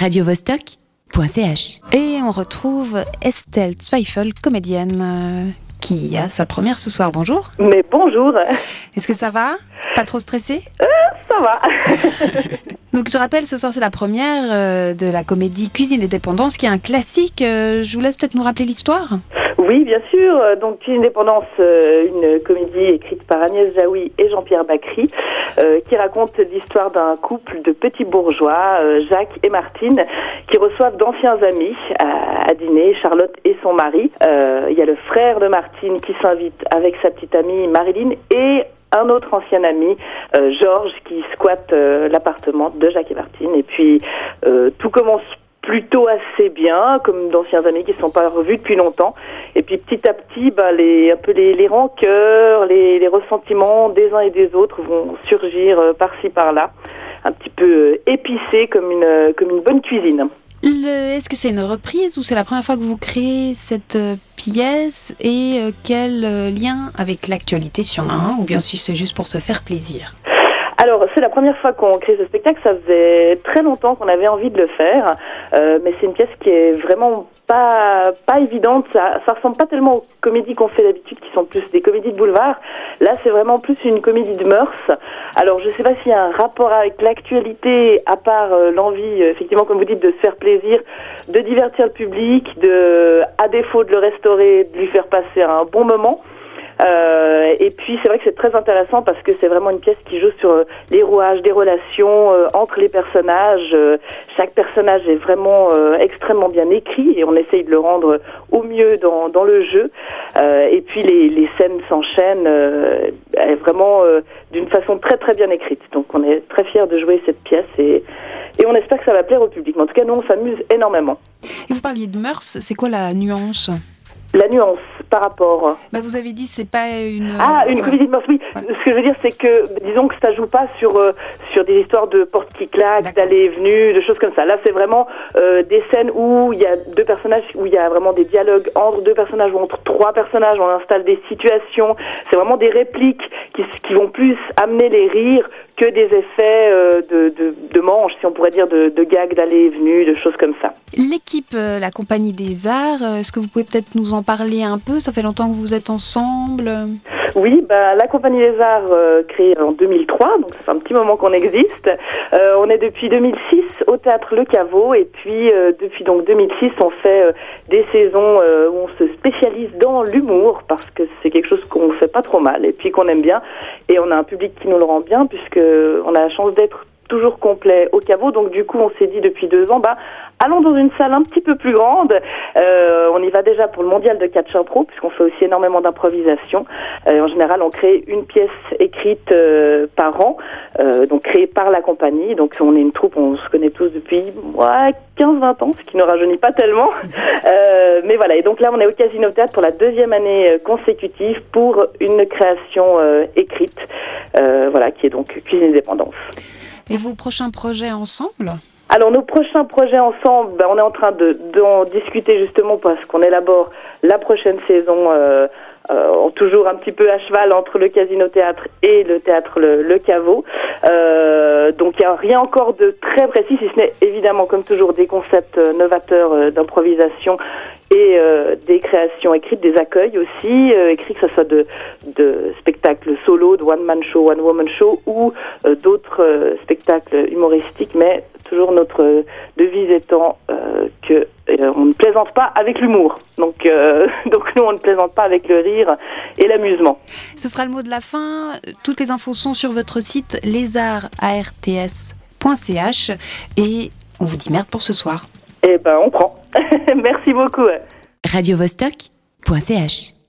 radiovostok.ch. Et on retrouve Estelle Zweifel, comédienne, euh, qui a sa première ce soir. Bonjour. Mais bonjour, Est-ce que ça va? Pas trop stressé ça va. Donc je rappelle, ce soir c'est la première euh, de la comédie Cuisine et dépendance, qui est un classique. Euh, je vous laisse peut-être nous rappeler l'histoire. Oui, bien sûr. Donc, Cuisine Indépendance, euh, une comédie écrite par Agnès Jaoui et Jean-Pierre Bacry, euh, qui raconte l'histoire d'un couple de petits bourgeois, euh, Jacques et Martine, qui reçoivent d'anciens amis à, dîner, Charlotte et son mari. Il y a le frère de Martine qui s'invite avec sa petite amie Marilyn et un autre ancien ami, Georges, qui squatte l'appartement de Jacques et Martine. Et puis, tout commence plutôt assez bien, comme d'anciens amis qui ne sont pas revus depuis longtemps. Et puis petit à petit, bah, les, un peu les, les rancœurs, les, les ressentiments des uns et des autres vont surgir euh, par-ci par-là, un petit peu euh, épicés comme une, euh, comme une bonne cuisine. Est-ce que c'est une reprise ou c'est la première fois que vous créez cette pièce? Et quel lien avec l'actualité, si y en a un, ou bien si c'est juste pour se faire plaisir? Alors, c'est la première fois qu'on crée ce spectacle. Ça faisait très longtemps qu'on avait envie de le faire, Euh, mais c'est une pièce qui est vraiment pas pas évidente. Ça, ça ressemble pas tellement aux comédies qu'on fait d'habitude, qui sont plus des comédies de boulevard. Là, c'est vraiment plus une comédie de mœurs. Alors, je sais pas s'il y a un rapport avec l'actualité, à part euh, l'envie, euh, effectivement, comme vous dites, de se faire plaisir, de divertir le public, de, à défaut de le restaurer, de lui faire passer un bon moment. Euh, et puis c'est vrai que c'est très intéressant parce que c'est vraiment une pièce qui joue sur euh, les rouages des relations euh, entre les personnages. Euh, chaque personnage est vraiment extrêmement bien écrit et on essaye de le rendre au mieux dans, dans le jeu. Et puis les, les scènes s'enchaînent vraiment d'une façon très très bien écrite. Donc on est très fiers de jouer cette pièce et, et on espère que ça va plaire au public. Mais en tout cas nous on s'amuse énormément. Et vous parliez de mœurs, c'est quoi la nuance? La nuance par rapport bah, Vous avez dit c'est pas une... Ah, une ouais. comédie de mœurs, oui. Ce que je veux dire, c'est que, disons que ça joue pas sur euh, sur des histoires de porte qui claquent, d'aller et venue, de choses comme ça. Là, c'est vraiment euh, des scènes où il y a deux personnages, où il y a vraiment des dialogues entre deux personnages ou entre trois personnages. On installe des situations. C'est vraiment des répliques qui, qui vont plus amener les rires que des effets euh, de, de, de manches, si on pourrait dire, de, de gags d'aller et venue, de choses comme ça. L'équipe, euh, la Compagnie des Arts, euh, est-ce que vous pouvez peut-être nous en parler un peu? Ça fait longtemps que vous êtes ensemble. Oui, bah, la Compagnie des Arts, euh, créée en 2003, donc ça fait un petit moment qu'on existe. Euh, on est depuis 2006 au théâtre Le Caveau, et puis euh, depuis donc 2006, on fait des saisons où on se spécialise dans l'humour parce que c'est quelque chose qu'on fait pas trop mal et puis qu'on aime bien, et on a un public qui nous le rend bien puisque on a la chance d'être toujours complet au caveau. Donc du coup, on s'est dit depuis deux ans, bah allons dans une salle un petit peu plus grande. Euh, on y va déjà pour le mondial de catch impro puisqu'on fait aussi énormément d'improvisation. Euh, en général, on crée une pièce écrite euh, par an, euh, donc créée par la compagnie. Donc on est une troupe, on se connaît tous depuis ouais, 15-20 ans, ce qui ne rajeunit pas tellement. Euh, mais voilà, et donc là, on est au Casino Théâtre pour la deuxième année euh, consécutive pour une création euh, écrite, euh, voilà, qui est donc Cuisine Indépendance. Et vos prochains projets ensemble? Alors nos prochains projets ensemble, ben, on est en train de d'en discuter justement parce qu'on élabore la prochaine saison, euh, euh, toujours un petit peu à cheval entre le Casino Théâtre et le théâtre Le, le Caveau. Euh, donc il n'y a rien encore de très précis, si ce n'est évidemment comme toujours des concepts euh, novateurs euh, d'improvisation et euh, des créations écrites, des accueils aussi, euh, écrits que ce soit de, de spectacles solo, de one-man show, one-woman show ou euh, d'autres euh, spectacles humoristiques, mais toujours notre euh, devise étant euh, que euh, on ne plaisante pas avec l'humour. Donc, euh, donc nous, on ne plaisante pas avec le rire et l'amusement. Ce sera le mot de la fin. Toutes les infos sont sur votre site lézardarts.ch et on vous dit merde pour ce soir. Eh ben, on prend. Merci beaucoup. radiovostok.ch